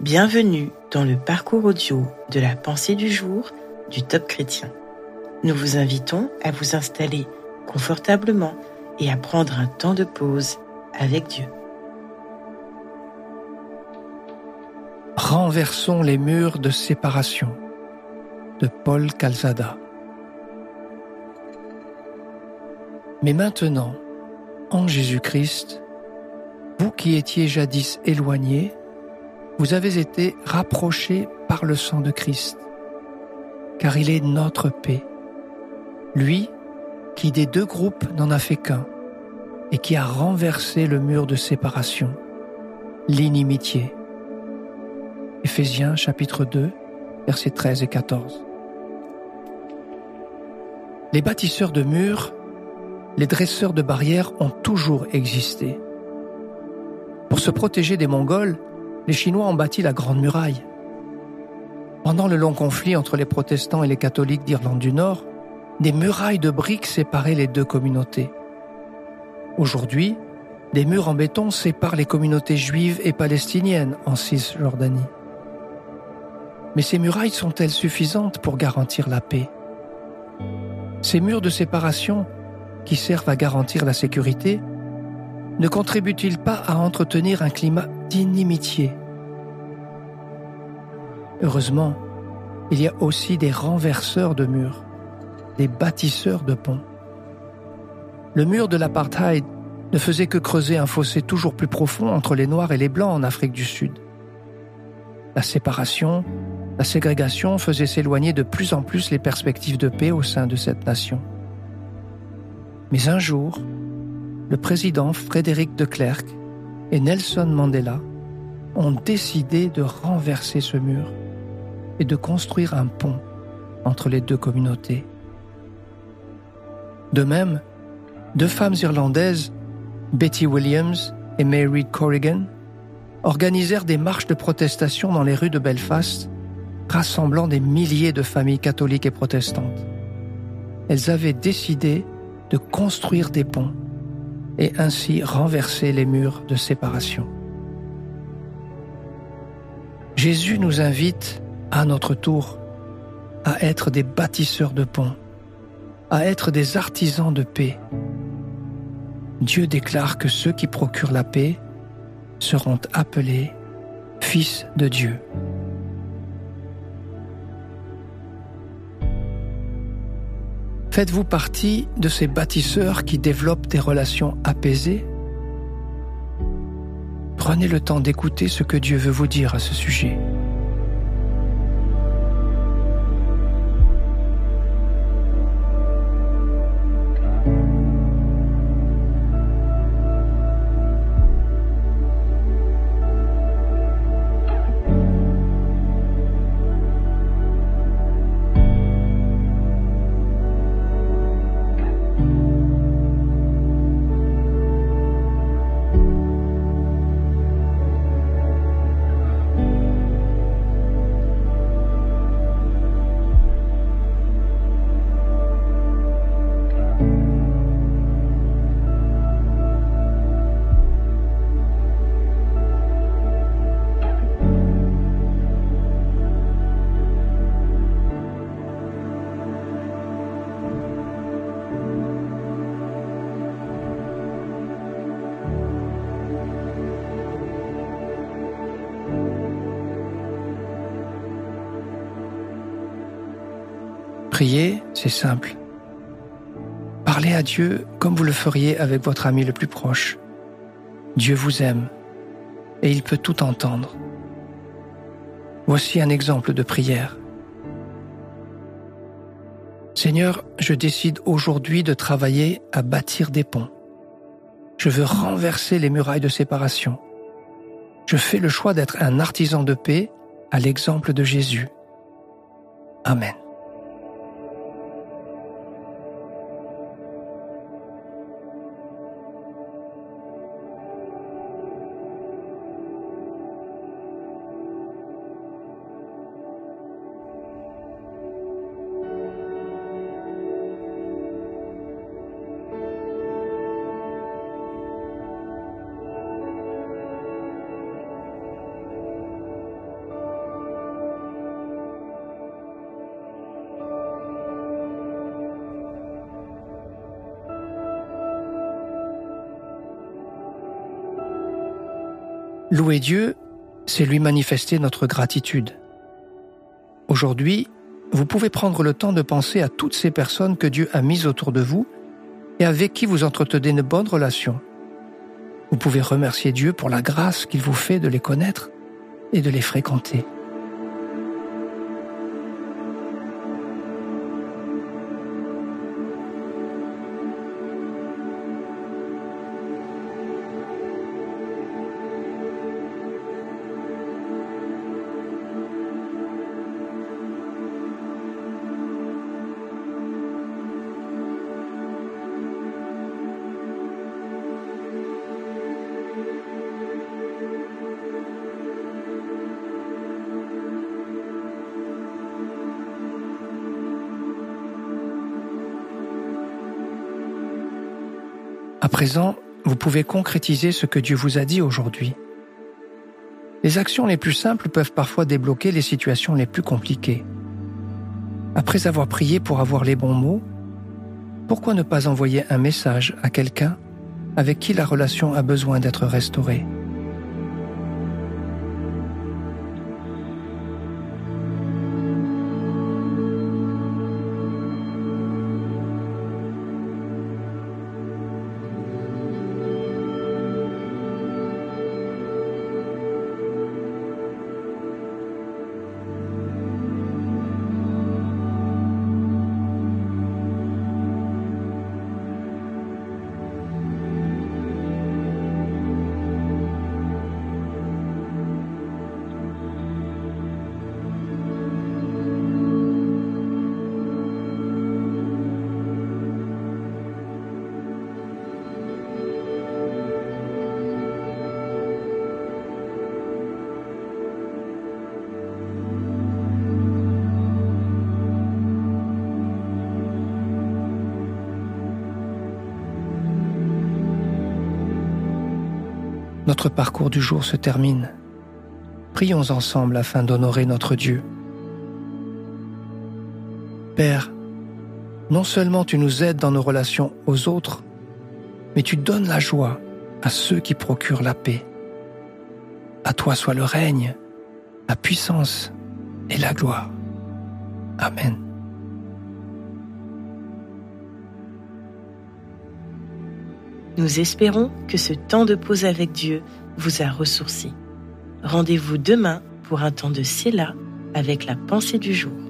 Bienvenue dans le parcours audio de la pensée du jour du Top Chrétien. Nous vous invitons à vous installer confortablement et à prendre un temps de pause avec Dieu. Renversons les murs de séparation de Paul Calzada. Mais maintenant, en Jésus-Christ, vous qui étiez jadis éloignés, vous avez été rapprochés par le sang de Christ, car il est notre paix. Lui qui des deux groupes n'en a fait qu'un, et qui a renversé le mur de séparation, l'inimitié. Éphésiens chapitre 2, versets 13 et 14. Les bâtisseurs de murs, les dresseurs de barrières ont toujours existé. Pour se protéger des Mongols, les Chinois ont bâti la Grande Muraille. Pendant le long conflit entre les protestants et les catholiques d'Irlande du Nord, des murailles de briques séparaient les deux communautés. Aujourd'hui, des murs en béton séparent les communautés juives et palestiniennes en Cisjordanie. Mais ces murailles sont-elles suffisantes pour garantir la paix? Ces murs de séparation, qui servent à garantir la sécurité, ne contribuent-ils pas à entretenir un climat d'inimitié Heureusement, il y a aussi des renverseurs de murs, des bâtisseurs de ponts. Le mur de l'apartheid ne faisait que creuser un fossé toujours plus profond entre les Noirs et les Blancs en Afrique du Sud. La séparation, la ségrégation faisaient s'éloigner de plus en plus les perspectives de paix au sein de cette nation. Mais un jour, le président Frédéric de Klerk et Nelson Mandela ont décidé de renverser ce mur et de construire un pont entre les deux communautés. De même, deux femmes irlandaises, Betty Williams et Mary Corrigan, organisèrent des marches de protestation dans les rues de Belfast, rassemblant des milliers de familles catholiques et protestantes. Elles avaient décidé de construire des ponts et ainsi renverser les murs de séparation. Jésus nous invite, à notre tour, à être des bâtisseurs de ponts, à être des artisans de paix. Dieu déclare que ceux qui procurent la paix seront appelés fils de Dieu. Faites-vous partie de ces bâtisseurs qui développent des relations apaisées? Prenez le temps d'écouter ce que Dieu veut vous dire à ce sujet. Prier, c'est simple. Parlez à Dieu comme vous le feriez avec votre ami le plus proche. Dieu vous aime et il peut tout entendre. Voici un exemple de prière. Seigneur, je décide aujourd'hui de travailler à bâtir des ponts. Je veux renverser les murailles de séparation. Je fais le choix d'être un artisan de paix à l'exemple de Jésus. Amen. Louer Dieu, c'est lui manifester notre gratitude. Aujourd'hui, vous pouvez prendre le temps de penser à toutes ces personnes que Dieu a mises autour de vous et avec qui vous entretenez une bonne relation. Vous pouvez remercier Dieu pour la grâce qu'il vous fait de les connaître et de les fréquenter. À présent, vous pouvez concrétiser ce que Dieu vous a dit aujourd'hui. Les actions les plus simples peuvent parfois débloquer les situations les plus compliquées. Après avoir prié pour avoir les bons mots, pourquoi ne pas envoyer un message à quelqu'un avec qui la relation a besoin d'être restaurée? Notre parcours du jour se termine. Prions ensemble afin d'honorer notre Dieu. Père, non seulement tu nous aides dans nos relations aux autres, mais tu donnes la joie à ceux qui procurent la paix. À toi soit le règne, la puissance et la gloire. Amen. Nous espérons que ce temps de pause avec Dieu vous a ressourci. Rendez-vous demain pour un temps de Séla avec la pensée du jour.